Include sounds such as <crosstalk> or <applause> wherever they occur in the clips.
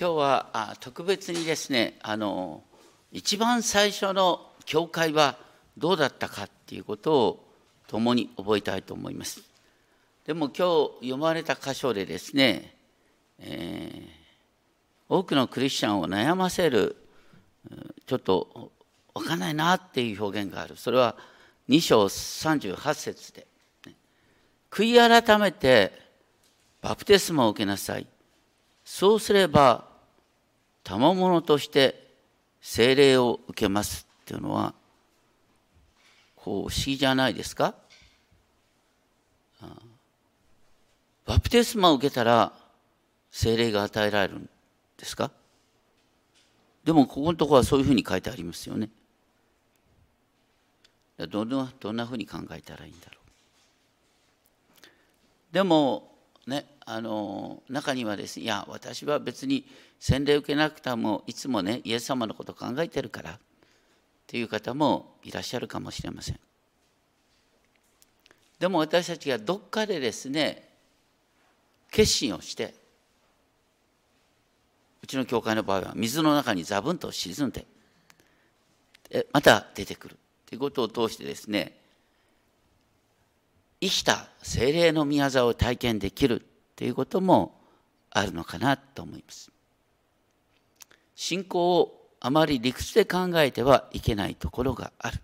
今日はあ特別にですねあの一番最初の教会はどうだったかっていうことを共に覚えたいと思います。でも今日読まれた箇所でですね、えー、多くのクリスチャンを悩ませるちょっと分かんないなっていう表現がある。それは2章38節で、悔い改めてバプテスマを受けなさい。そうすれば賜物として聖霊を受けますっていうのはこう不思議じゃないですか？バプテスマを受けたら聖霊が与えられるんですか？でもここのところはそういうふうに書いてありますよね。どんなどんなふうに考えたらいいんだろう。でもねあの中にはですねいや私は別に洗礼受けなくてもいつもねイエス様のこと考えてるからっていう方もいらっしゃるかもしれません。でも私たちがどっかでですね決心をしてうちの教会の場合は水の中にザブンと沈んでまた出てくるということを通してですね生きた精霊の宮沢を体験できるということもあるのかなと思います。信仰をあまり理屈で考えてはいけないところがある。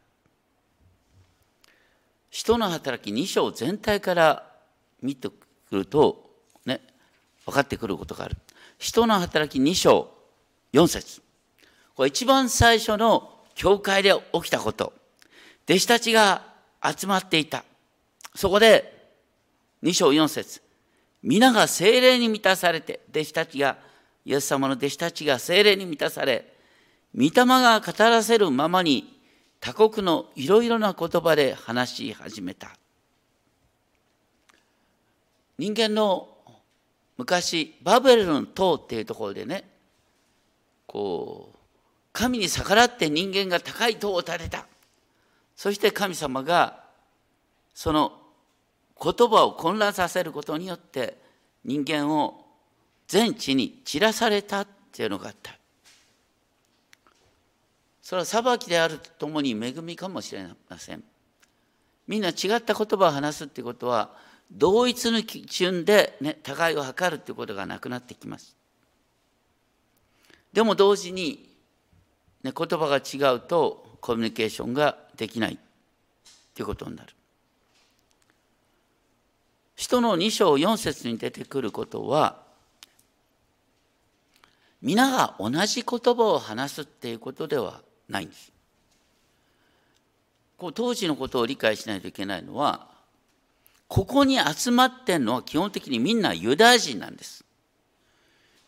人の働き2章全体から見てくるとね分かってくることがある。人の働き2章4節これ一番最初の教会で起きたこと。弟子たちが集まっていた。そこで2章4節皆が精霊に満たされて、弟子たちが、イエス様の弟子たちが精霊に満たされ、御霊が語らせるままに他国のいろいろな言葉で話し始めた。人間の昔バベルの塔っていうところでねこう神に逆らって人間が高い塔を建てたそして神様がその言葉を混乱させることによって人間を全地に散らされたっていうのがあったそれは裁きであるとともに恵みかもしれませんみんな違った言葉を話すってことは同一の基準で、ね、互いを測るということがなくなってきます。でも同時に、ね、言葉が違うとコミュニケーションができないということになる。人の2章4節に出てくることは皆が同じ言葉を話すっていうことではないんです。こう当時のことを理解しないといけないのはここに集まってんのは基本的にみんなユダヤ人なんです。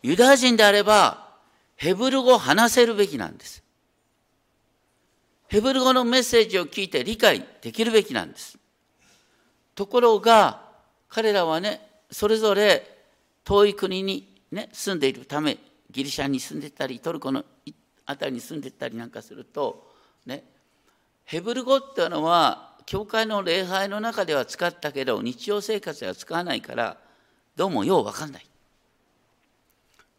ユダヤ人であれば、ヘブル語を話せるべきなんです。ヘブル語のメッセージを聞いて理解できるべきなんです。ところが、彼らはね、それぞれ遠い国に、ね、住んでいるため、ギリシャに住んでたり、トルコの辺りに住んでたりなんかすると、ね、ヘブル語っていうのは教会の礼拝の中では使ったけど日常生活では使わないからどうもよう分かんない。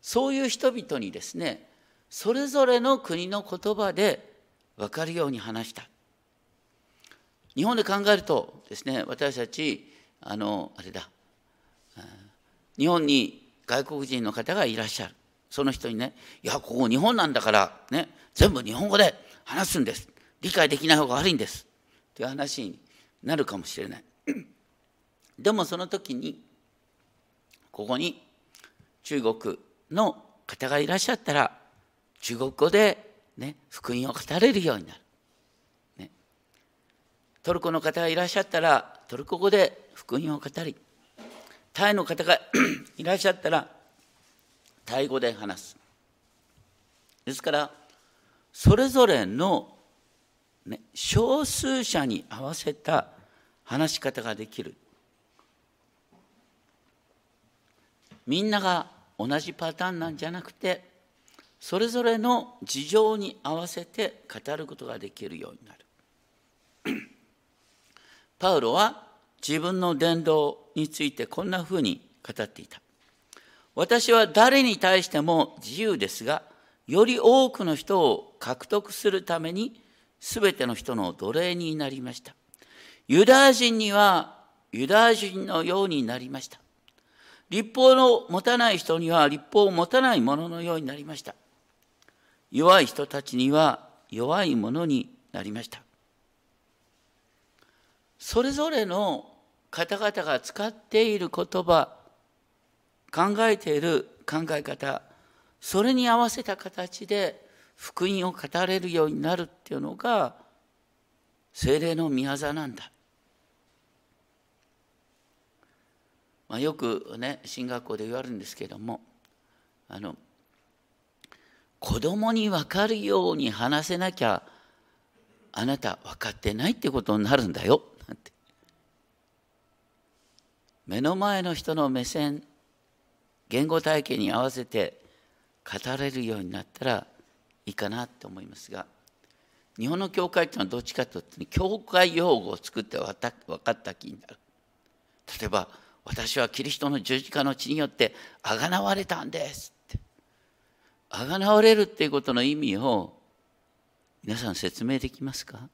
そういう人々にですねそれぞれの国の言葉で分かるように話した。日本で考えるとですね私たちあのあれだ日本に外国人の方がいらっしゃる。その人にね「いやここ日本なんだからね全部日本語で話すんです。理解できない方が悪いんです」という話になるかもしれない。<clears throat> でもその時にここに中国の方がいらっしゃったら中国語で、ね、福音を語れるようになる、トルコの方がいらっしゃったらトルコ語で福音を語りタイの方が <clears throat> いらっしゃったらタイ語で話す。ですからそれぞれのね、少数者に合わせた話し方ができる。みんなが同じパターンなんじゃなくてそれぞれの事情に合わせて語ることができるようになる。<clears throat> パウロは自分の伝道についてこんなふうに語っていた。私は誰に対しても自由ですが、より多くの人を獲得するために、すべての人の奴隷になりました。ユダヤ人にはユダヤ人のようになりました。立法の持たない人には立法を持たないものようになりました。弱い人たちには弱いものになりました。それぞれの方々が使っている言葉、考えている考え方、それに合わせた形で福音を語れるようになるっていうのが精霊の御業なんだ。まあ、よくね進学校で言われるんですけどもあの子供に分かるように話せなきゃあなた分かってないってことになるんだよなんて目の前の人の目線言語体系に合わせて語れるようになったらいいかなと思いますが日本の教会っていうのはどっちかというと、教会用語を作って分かった気になる。例えば私はキリストの十字架の血によってあがなわれたんですって。あがなわれるっていうことの意味を皆さん説明できますか？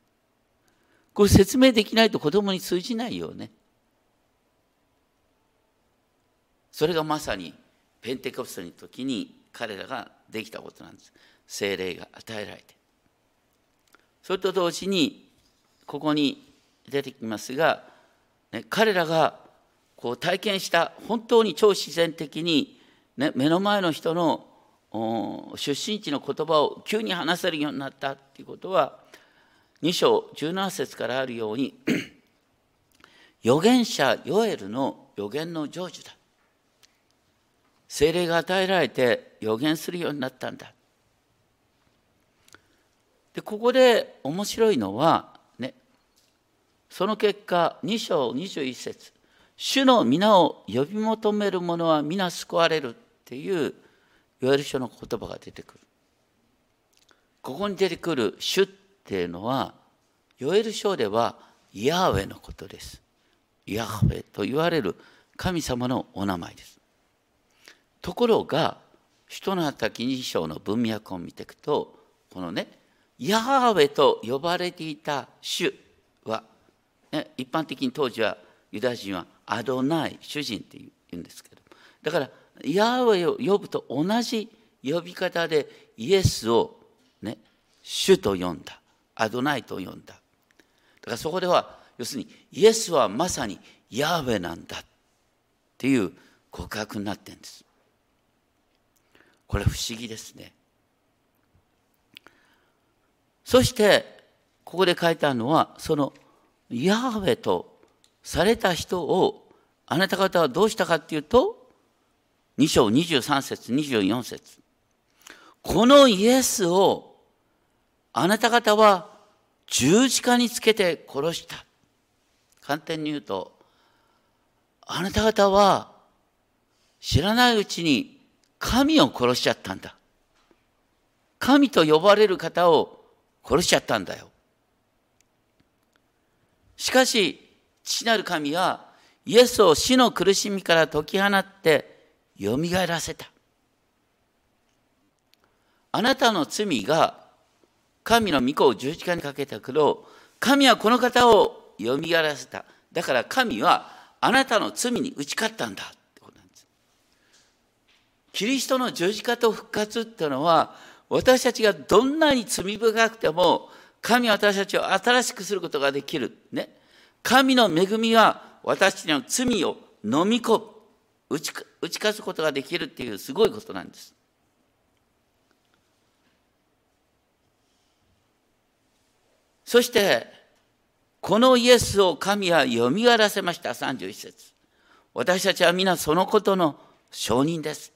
これ説明できないと子供に通じないよね。それがまさにペンテコステの時に彼らができたことなんです。精霊が与えられて。それと同時にここに出てきますが、ね、彼らがこう体験した本当に超自然的に、ね、目の前の人の出身地の言葉を急に話せるようになったっていうことは2章17節からあるように <clears throat> 預言者ヨエルの予言の成就だ。精霊が与えられて予言するようになったんだでここで面白いのはねその結果2章21節主の皆を呼び求める者は皆救われるっていうヨエル書の言葉が出てくる。ここに出てくる主っていうのは、ヨエル書ではヤーウェのことです。ヤーウェと言われる神様のお名前です。ところが、人の働き2章の文脈を見ていくと、このね、ヤーウェと呼ばれていた主は、ね、一般的に当時はユダヤ人はアドナイ主人って言うんですけどだからヤーウェを呼ぶと同じ呼び方でイエスをね主と呼んだアドナイと呼んだ。だからそこでは要するにイエスはまさにヤーウェなんだっていう告白になってるんです。これ不思議ですねそしてここで書いてあるのはそのヤーウェとされた人をあなた方はどうしたかっていうと2章23節24節このイエスをあなた方は十字架につけて殺した。簡単に言うと、あなた方は知らないうちに神を殺しちゃったんだ。神と呼ばれる方を殺しちゃったんだよ。しかし、父なる神はイエスを死の苦しみから解き放ってよみがえらせた。あなたの罪が神の御子を十字架にかけたけど、神はこの方をよみがえらせた。だから神はあなたの罪に打ち勝ったんだ。キリストの十字架と復活っていうのは、私たちがどんなに罪深くても、神は私たちを新しくすることができる。ね。神の恵みは私たちの罪を飲み込む打ち打ち勝つことができるっていうすごいことなんです。そしてこのイエスを神はよみがらせました31節私たちは皆そのことの証人です。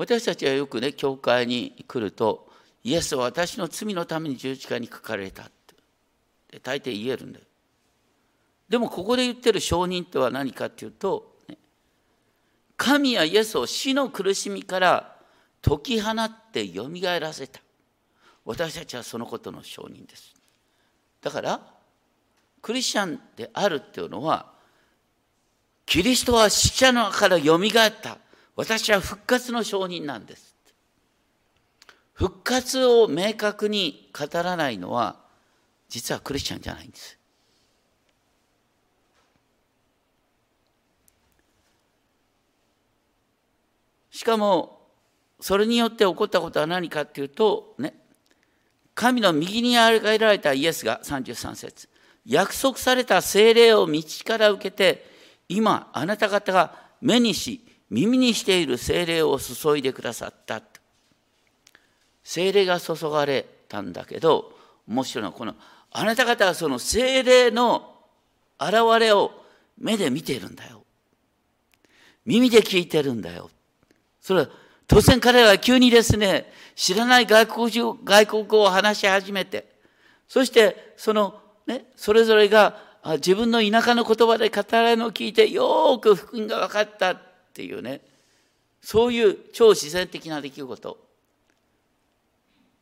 私たちはよくね教会に来るとイエスは私の罪のために十字架にかかれたって大抵言えるんだよ。でもここで言ってる証人とは何かっていうと、ね、神やイエスを死の苦しみから解き放ってよみがえらせた。私たちはそのことの証人です。だからクリスチャンであるっていうのはキリストは死者のからよみがえった。私は復活の証人なんです。復活を明確に語らないのは、実はクリスチャンじゃないんです。しかも、それによって起こったことは何かっていうと、ね、神の右にあがられたイエスが33節約束された精霊を道から受けて、今あなた方が目にし、耳にしている精霊を注いでくださった。精霊が注がれたんだけど、面白いのはこの、あなた方はその精霊の現れを目で見てるんだよ。耳で聞いてるんだよ。それは突然彼は急にですね、知らない外国人外国語を話し始めて、そしてそのね、それぞれが自分の田舎の言葉で語られるのを聞いてよーく福音が分かったっていうね、そういう超自然的な出来事。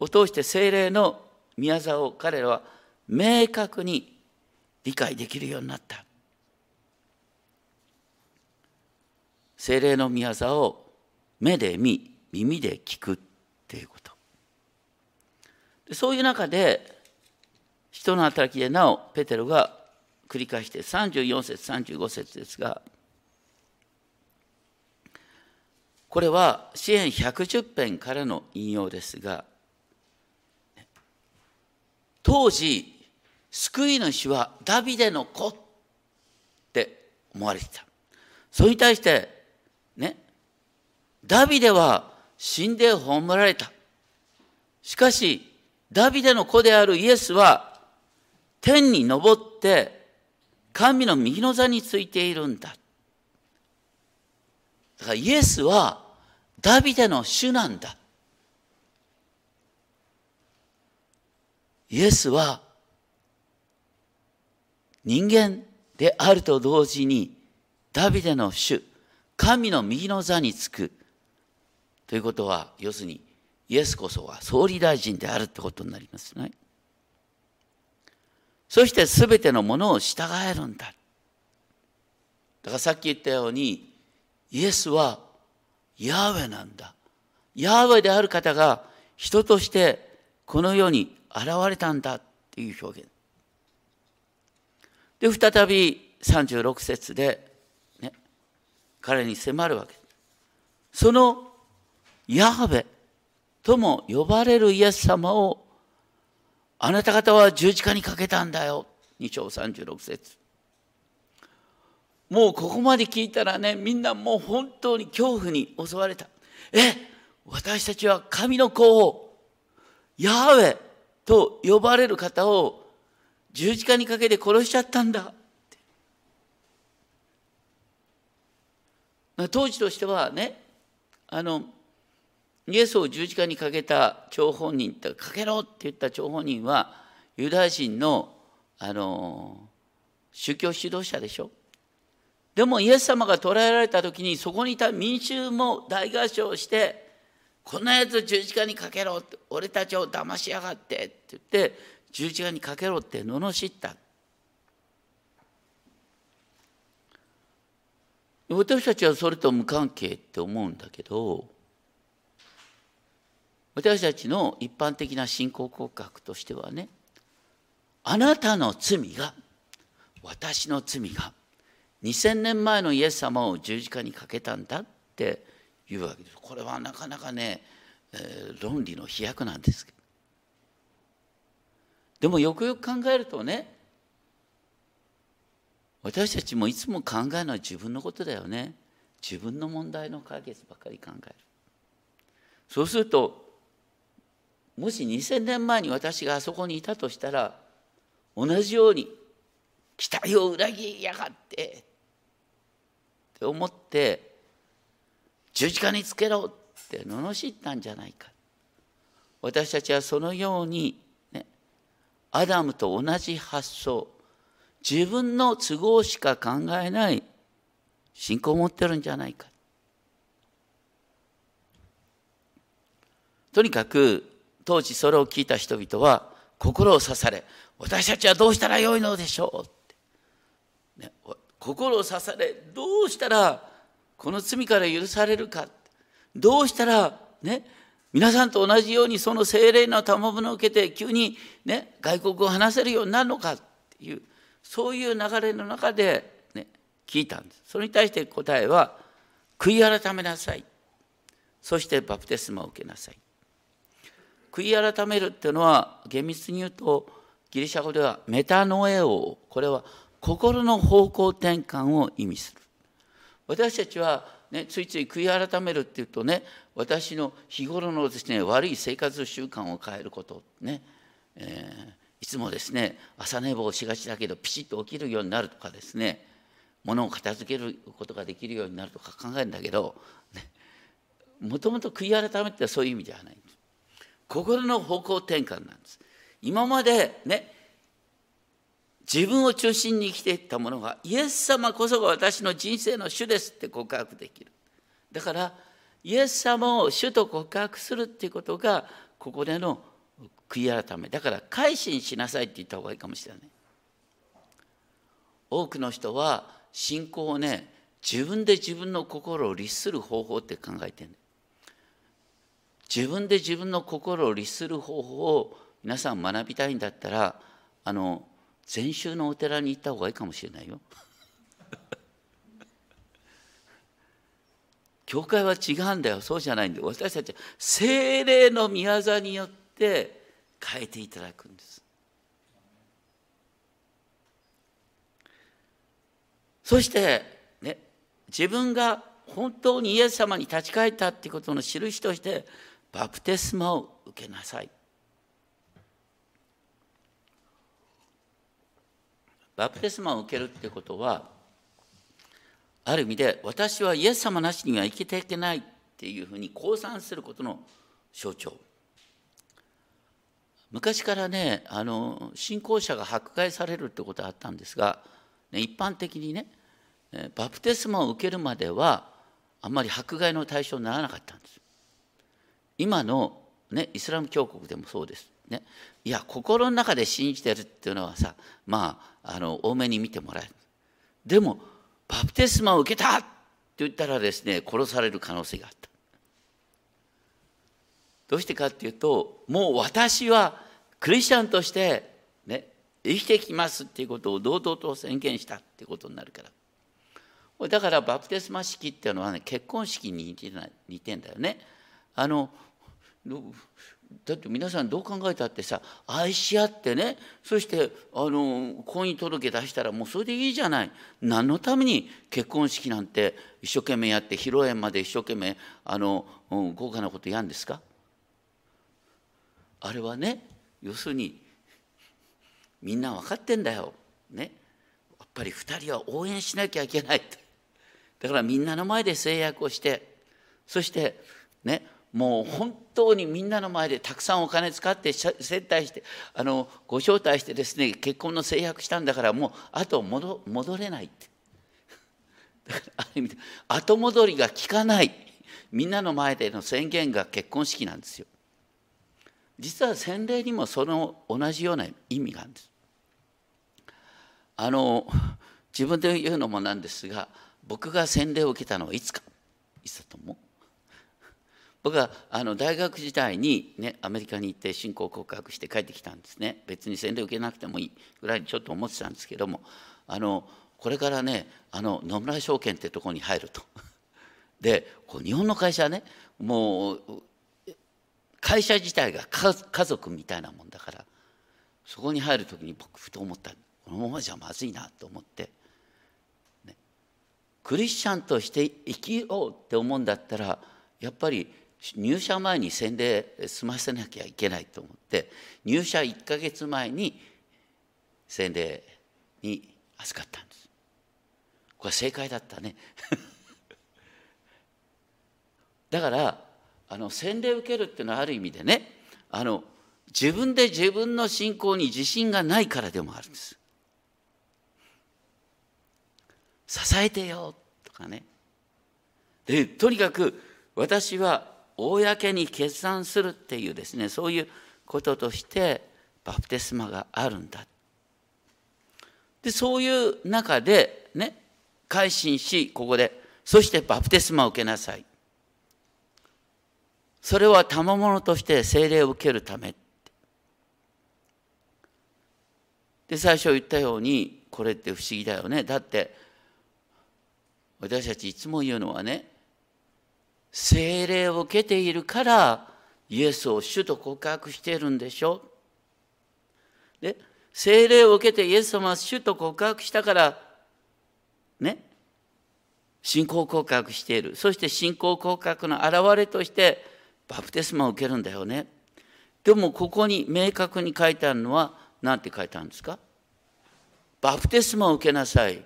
を通して精霊の宮沢を彼らは明確に理解できるようになった。精霊の宮沢を目で見耳で聞くっていうこと。そういう中で人の働きでなおペテロが繰り返して34節35節ですがこれは支援110編からの引用ですが当時救い主はダビデの子って思われてたそれに対してねダビデは死んで葬られた。しかし、ダビデの子であるイエスは、天に昇って、神の右の座についているんだ。だからイエスは、ダビデの主なんだ。イエスは、人間であると同時に、ダビデの主、神の右の座につく。ということは、要するに、イエスこそは総理大臣であるってことになりますね。そして全てのものを従えるんだ。だからさっき言ったように、イエスはヤーウェなんだ。ヤーウェである方が人としてこの世に現れたんだっていう表現。で、再び36節で、ね、彼に迫るわけ。そのヤハベとも呼ばれるイエス様をあなた方は十字架にかけたんだよ。2章36節もうここまで聞いたらね、みんなもう本当に恐怖に襲われた。え、私たちは神の子を、ヤハウェと呼ばれる方を十字架にかけて殺しちゃったんだ。当時としてはね、あの、イエスを十字架にかけた張本人ってかけろって言った張本人はユダヤ人のあの宗教指導者でしょでもイエス様が捕らえられた時にそこにいた民衆も大合唱してこんなやつ十字架にかけろって俺たちを騙しやがってって言って十字架にかけろって罵った。私たちはそれと無関係って思うんだけど私たちの一般的な信仰告白としてはねあなたの罪が私の罪が2000年前のイエス様を十字架にかけたんだっていうわけです。これはなかなかね、えー、論理の飛躍なんですけど。でもよくよく考えるとね私たちもいつも考えるのは自分のことだよね。自分の問題の解決ばかり考える。そうするともし2000年前に私があそこにいたとしたら同じように期待を裏切りやがってって思って十字架につけろって罵ったんじゃないか。私たちはそのように、ね、アダムと同じ発想自分の都合しか考えない信仰を持ってるんじゃないか。とにかく当時それを聞いた人々は心を刺され私たちはどうしたらよいのでしょうって、ね、心を刺されどうしたらこの罪から許されるか。どうしたらね皆さんと同じようにその精霊の賜物を受けて急にね外国を話せるようになるのか。っていうそういう流れの中で、ね、聞いたんです。それに対して答えは悔い改めなさい。そしてバプテスマを受けなさい。悔い改めるっていうのは厳密に言うとギリシャ語ではメタノエオ。これは心の方向転換を意味する私たちは、ね、ついつい悔い改めるっていうとね私の日頃のですね悪い生活習慣を変えることね、えー、いつもですね朝寝坊しがちだけどピシッと起きるようになるとかですね物を片付けることができるようになるとか考えるんだけど、もともと悔い改めってそういう意味ではない。心の方向転換なんです。今までね自分を中心に生きていったものがイエス様こそが私の人生の主ですって告白できる。だからイエス様を主と告白するっていうことがここでの悔い改め。だから改心しなさいって言った方がいいかもしれない。多くの人は信仰をね自分で自分の心を律する方法って考えてる自分で自分の心を律する方法を皆さん学びたいんだったらあの禅宗のお寺に行った方がいいかもしれないよ。<laughs> 教会は違うんだよ。そうじゃないんだよ。私たちは精霊の御業によって変えていただくんです。そしてね自分が本当にイエス様に立ち返ったってことの印としてバプテスマを受けなさい。バプテスマを受けるってことはある意味で私はイエス様なしには生きていけないっていうふうに降参することの象徴。昔からねあの信仰者が迫害されるってことはあったんですが、ね、一般的にねバプテスマを受けるまではあんまり迫害の対象にならなかったんです。今の、ね、イスラム教国でもそうです、ね、いや心の中で信じてるっていうのはさまああの多めに見てもらえる。でもバプテスマを受けたって言ったらですね殺される可能性があった。どうしてかっていうともう私はクリスチャンとしてね生きてきますっていうことを堂々と宣言したっていうことになるから。だからバプテスマ式っていうのはね結婚式に似てない似てんだよね。あのだって皆さんどう考えたってさ愛し合ってねそしてあの婚姻届出したらもうそれでいいじゃない何のために結婚式なんて一生懸命やって披露宴まで一生懸命あの豪華なことやるんですか？あれはね要するにみんな分かってんだよ。ね。やっぱり2人は応援しなきゃいけないだからみんなの前で制約をしてそしてねもう本当にみんなの前でたくさんお金使って接待してあのご招待してですね結婚の制約したんだからもうあと戻戻れないって <laughs> だからある意味で後戻りが効かないみんなの前での宣言が結婚式なんですよ。実は洗礼にもその同じような意味があるんです。あの自分で言うのもなんですが僕が洗礼を受けたのはいつかいつだと思う？僕はあの大学時代に、ね、アメリカに行って信仰告白して帰ってきたんですね。別に洗礼受けなくてもいいぐらいにちょっと思ってたんですけどもあのこれからねあの野村証券ってとこに入ると。<laughs> でこう日本の会社はねもう会社自体が家族みたいなもんだからそこに入る時に僕ふと思ったこのままじゃまずいなと思って、ね、クリスチャンとして生きようって思うんだったらやっぱり入社前に洗礼済ませなきゃいけないと思って入社1か月前に洗礼に預かったんです。これ正解だったね。<laughs> だからあの洗礼受けるっていうのはある意味でねあの自分で自分の信仰に自信がないからでもあるんです。支えてよとかね。でとにかく私は公に決断するっていうですねそういうこととしてバプテスマがあるんだ。でそういう中でね改心しここでそしてバプテスマを受けなさい。それは賜物として聖霊を受けるため。で最初言ったようにこれって不思議だよね。だって私たちいつも言うのはね聖霊を受けているからイエスを主と告白しているんでしょ？で聖霊を受けてイエス様は主と告白したからね？信仰告白している。そして信仰告白の表れとしてバプテスマを受けるんだよね。でもここに明確に書いてあるのは何て書いてあるんですか？バプテスマを受けなさい。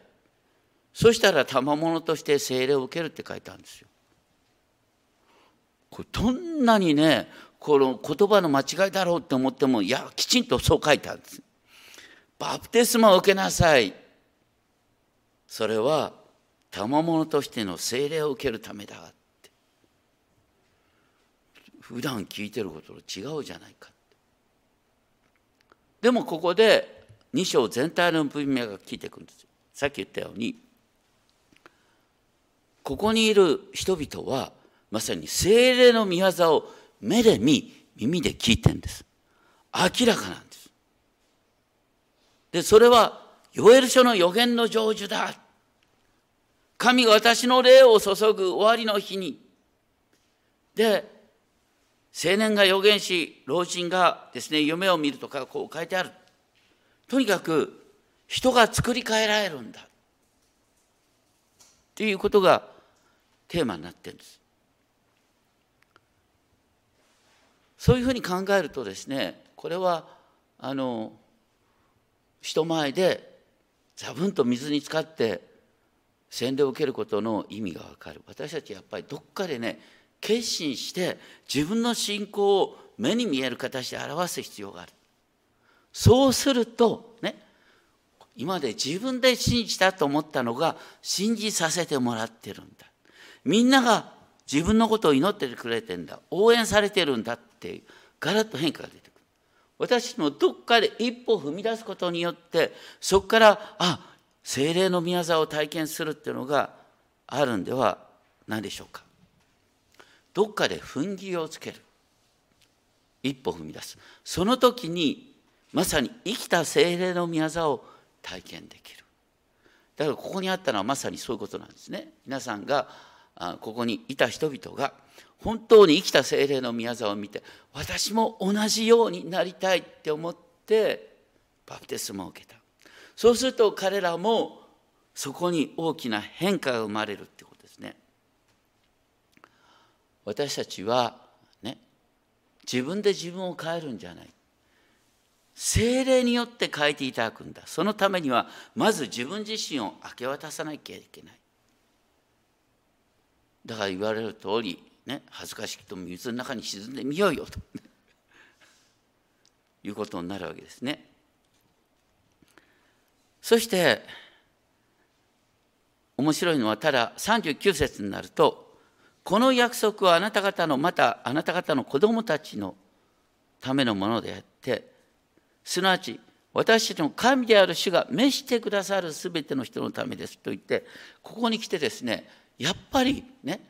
そしたら賜物として聖霊を受けるって書いてあるんですよ。これどんなにねこの言葉の間違いだろうって思ってもいやきちんとそう書いてあるんです。バプテスマを受けなさい。それは賜物としての聖霊を受けるためだって。普段聞いてることと違うじゃないかでもここで2章全体の文脈が聞いてくるんですよ。さっき言ったようにここにいる人々はまさに精霊の御業を目で見耳で聞いてんです。明らかなんです。でそれはヨエル書の予言の成就だ。神が私の霊を注ぐ終わりの日に。で青年が予言し老人がですね夢を見るとかこう書いてある。とにかく人が作り変えられるんだ。っていうことがテーマになってるんです。そういうふうに考えるとですねこれはあの人前でザブンと水に浸かって洗礼を受けることの意味が分かる。私たちやっぱりどっかでね決心して自分の信仰を目に見える形で表す必要がある。そうするとね今で自分で信じたと思ったのが信じさせてもらってるんだ。みんなが自分のことを祈っててくれてんだ。応援されてるんだっていうガラッと変化が出てくる。私のどっかで一歩踏み出すことによってそこからあ精霊の宮沢を体験するっていうのがあるんではないでしょうか。どっかで踏ん切りをつける。一歩踏み出す。その時にまさに生きた精霊の宮沢を体験できる。だからここにあったのはまさにそういうことなんですね。皆さんがここにいた人々が本当に生きた精霊の宮沢を見て私も同じようになりたいって思ってバプテスマを受けた。そうすると彼らもそこに大きな変化が生まれるってことですね。私たちはね自分で自分を変えるんじゃない。精霊によって変えていただくんだ。そのためにはまず自分自身を明け渡さなきゃいけない。だから言われる通り、ね、恥ずかしくとも水の中に沈んでみようよと <laughs> いうことになるわけですね。そして面白いのはただ39節になるとこの約束はあなた方のまたあなた方の子供たちのためのものであってすなわち私たちの神である主が召してくださる全ての人のためですと言ってここに来てですねやっぱりね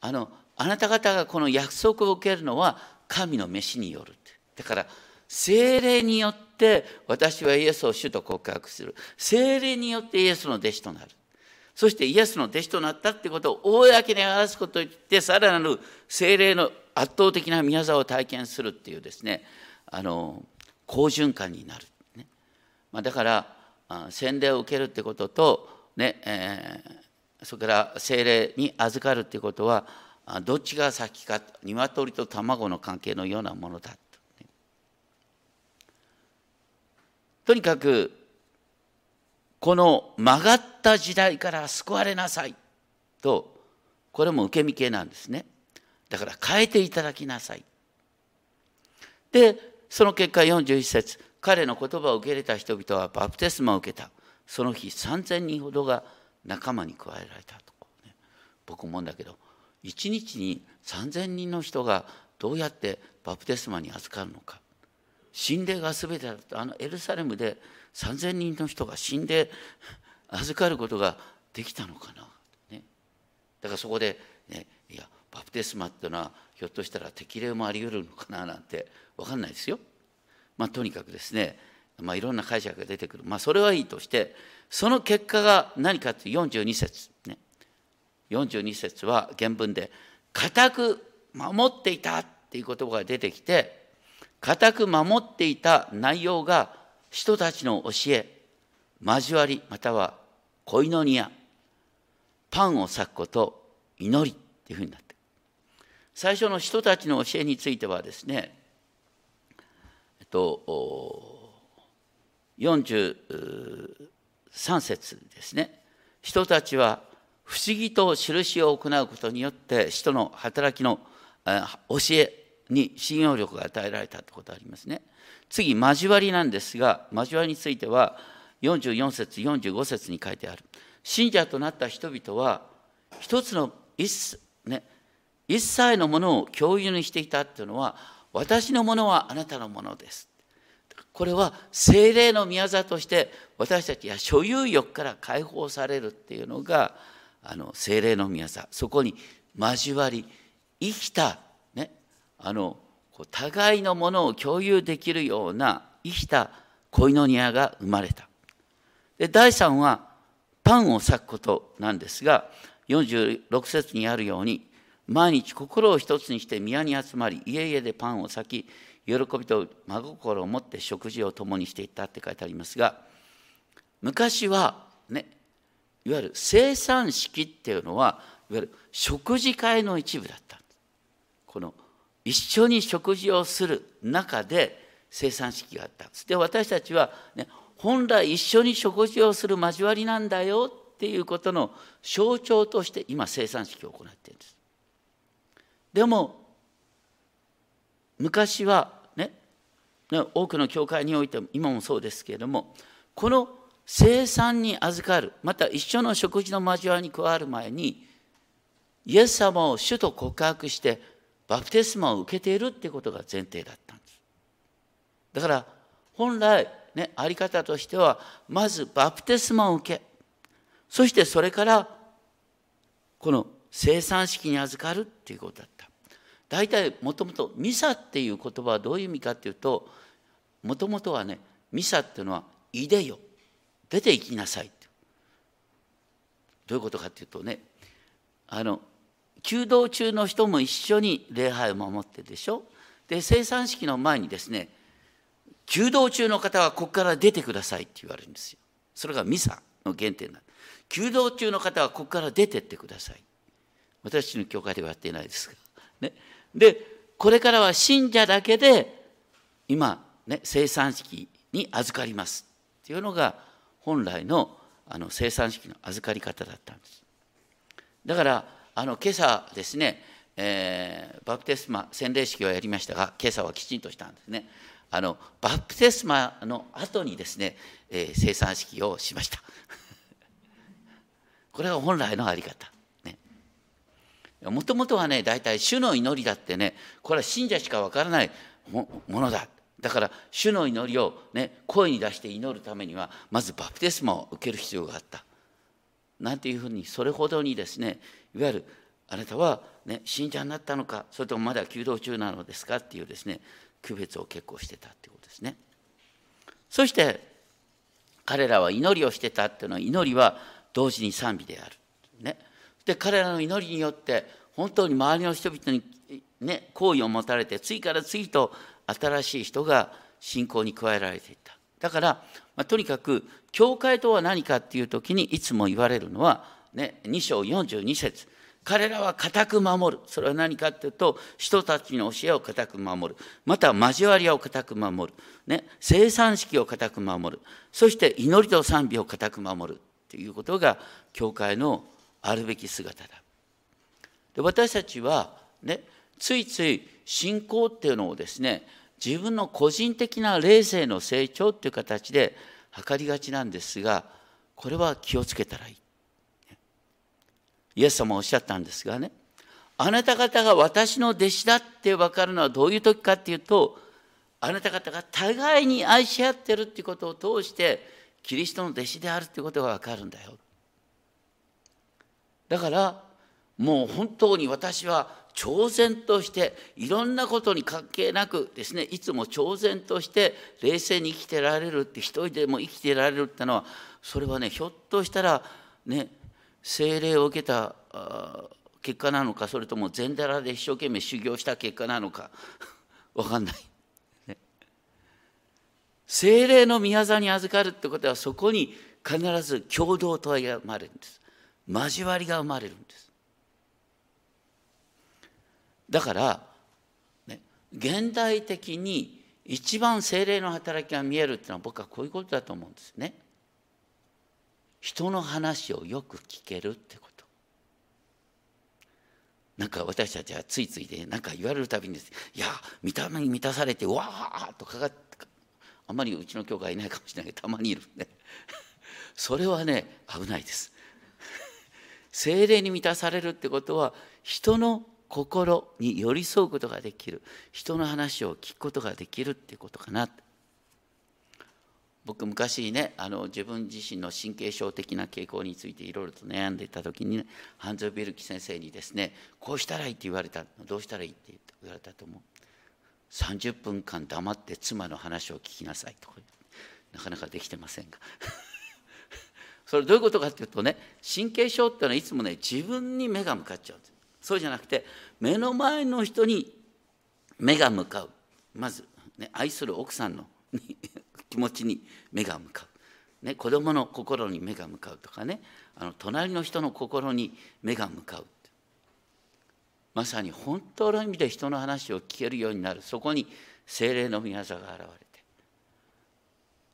あのあなた方がこの約束を受けるのは神の飯によるって。だから精霊によって私はイエスを主と告白する。精霊によってイエスの弟子となる。そしてイエスの弟子となったってことを公に表すことによってさらなる精霊の圧倒的な宮沢を体験するっていうですねあの好循環になる、ね。まあ、だから洗礼を受けるってこととね、えー、それから精霊に預かるっていうことはどっちが先か鶏と卵の関係のようなものだと、とにかくこの曲がった時代から救われなさいとこれも受け身系なんですね。だから変えていただきなさい。でその結果41節彼の言葉を受け入れた人々はバプテスマを受けた。その日3,000人ほどが仲間に加えられたと、ね、僕思うんだけど一日に3,000人の人がどうやってバプテスマに預かるのか。死霊が全てだとあのエルサレムで3,000人の人が死んで <laughs> 預かることができたのかな、ね、だからそこで、ね、いやバプテスマっていうのはひょっとしたら適齢もあり得るのかななんて分かんないですよ。まあ、とにかくですね、まあ、いろんな解釈が出てくる、まあ、それはいいとしてその結果が何かという42節、ね、42節は原文で「固く守っていた」っていう言葉が出てきて固く守っていた内容が人たちの教え交わりまたは恋のニアパンを裂くこと祈りっていうふうになって。最初の人たちの教えについてはですねえっと43節ですね。人たちは不思議と印を行うことによって人の働きの教えに信用力が与えられたということありますね。次交わりなんですが交わりについては44節45節に書いてある。信者となった人々は一つの一,、ね、一切のものを共有にしていたっていうのは私のものはあなたのものです。これは精霊の宮座として私たちは所有欲から解放されるっていうのがあの精霊の宮座。そこに交わり生きた、ね、あの互いのものを共有できるような生きた恋の庭が生まれた。で第3はパンを裂くことなんですが46節にあるように毎日心を一つにして宮に集まり家々でパンを裂き喜びと真心を持って食事を共にしていったって書いてありますが昔はねいわゆる生産式っていうのはいわゆる食事会の一部だったこの一緒に食事をする中で生産式があったで私たちは、ね、本来一緒に食事をする交わりなんだよっていうことの象徴として今生産式を行っているんです。でも昔はね多くの教会においても今もそうですけれどもこの生産に預かるまた一緒の食事の交わりに加わる前にイエス様を主と告白してバプテスマを受けているっていうことが前提だったんです。だから本来ね、あり方としてはまずバプテスマを受けそしてそれからこの生産式に預かるっていうことだった大体もともとミサっていう言葉はどういう意味かっていうともともとはねミサっていうのは「いでよ」「出て行きなさい」どういうことかっていうとねあの弓道中の人も一緒に礼拝を守ってでしょ？で生産式の前にですね弓道中の方はここから出てくださいって言われるんですよ。それがミサの原点なんで弓道中の方はここから出てってください。私の教会ではやっていないですが。ね、で、これからは信者だけで今、ね、生産式に預かりますっていうのが本来のあの生産式の預かり方だったんです。だからあの今朝ですね、えー、バプテスマ洗礼式をやりましたが今朝はきちんとしたんですね。あのバプテスマの後にですね、えー、生産式をしました <laughs> これが本来のあり方もともとはね大体主の祈りだってねこれは信者しかわからないものだだから主の祈りをね声に出して祈るためにはまずバプテスマを受ける必要があったなんていうふうにそれほどにですねいわゆるあなたは、ね、信者になったのかそれともまだ弓道中なのですかっていうですね区別を結構してたってことですね。そして彼らは祈りをしてたっていうのは祈りは同時に賛美である。ね、で彼らの祈りによって本当に周りの人々に、ね、好意を持たれて次から次と新しい人が信仰に加えられていった。だから、まあ、とにかく教会とは何かっていう時にいつも言われるのは、ね、2章42節彼らは固く守る。それは何かっていうと、人たちの教えを固く守る。また、交わりを固く守る。ね、生産式を固く守る。そして、祈りと賛美を固く守る。ということが、教会のあるべき姿だ。で私たちは、ね、ついつい信仰っていうのをですね、自分の個人的な霊性の成長っていう形で測りがちなんですが、これは気をつけたらいい。イエス様おっしゃったんですがねあなた方が私の弟子だって分かるのはどういう時かっていうとあなた方が互いに愛し合ってるっていうことを通してキリストの弟子であるっていうことが分かるんだよ。だからもう本当に私は挑戦としていろんなことに関係なくですねいつも挑戦として冷静に生きてられるって一人でも生きてられるってのはそれはねひょっとしたらね精霊を受けた結果なのかそれとも禅寺で一生懸命修行した結果なのか <laughs> 分かんない。ね、精霊の宮座に預かるってことはそこに必ず共同体が生まるんです。交わりが生まれるんです。だから、ね、現代的に一番精霊の働きが見えるっていうのは僕はこういうことだと思うんですね。人の話をよく聞けるってこと。なんか私たちはついついで何か言われるたびにですいや見た目に満たされてわーとかかってあんまりうちの教会いないかもしれないけどたまにいるねそれはね危ないです精霊に満たされるってことは人の心に寄り添うことができる。人の話を聞くことができるってことかな。僕昔ねあの自分自身の神経症的な傾向についていろいろと悩んでいた時に、ね、ハンズ・ビルキ先生にですねこうしたらいいって言われたどうしたらいいって言われたと思う。30分間黙って妻の話を聞きなさいとなかなかできてませんが。<laughs> それどういうことかっていうとね神経症っていうのはいつもね自分に目が向かっちゃうそうじゃなくて目の前の人に目が向かう。まず、ね、愛する奥さんの気持ちに目が向かう、ね、子供の心に目が向かうとかね。あの隣の人の心に目が向かうまさに本当の意味で人の話を聞けるようになる。そこに精霊の御業が現れて。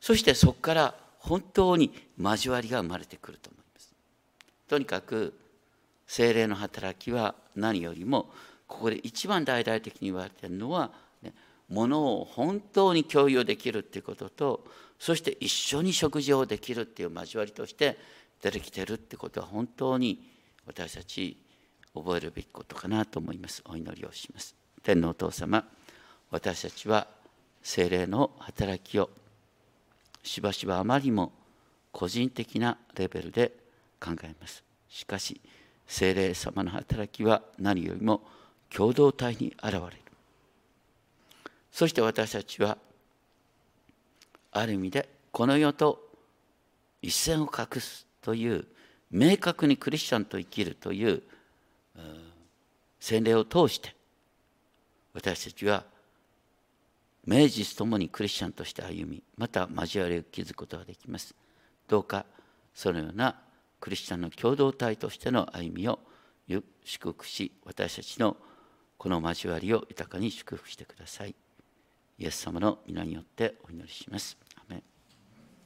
そしてそこから本当に交わりが生まれてくると思います。とにかく精霊の働きは何よりもここで一番大々的に言われているのは、ね、ものを本当に共有できるっていうこととそして一緒に食事をできるっていう交わりとして出てきてるってことは本当に私たち覚えるべきことかなと思いますお祈りをします天皇お父様私たちは精霊の働きをしばしばあまりも個人的なレベルで考えます。しかし精霊様の働きは何よりも共同体に現れる。そして私たちはある意味でこの世と一線を画すという明確にクリスチャンと生きるという洗礼を通して私たちは名実ともにクリスチャンとして歩みまた交わりを築くことができます。どうかそのようなクリスチャンの共同体としての歩みを祝福し私たちのこの交わりを豊かに祝福してください。イエス様の皆によってお祈りします。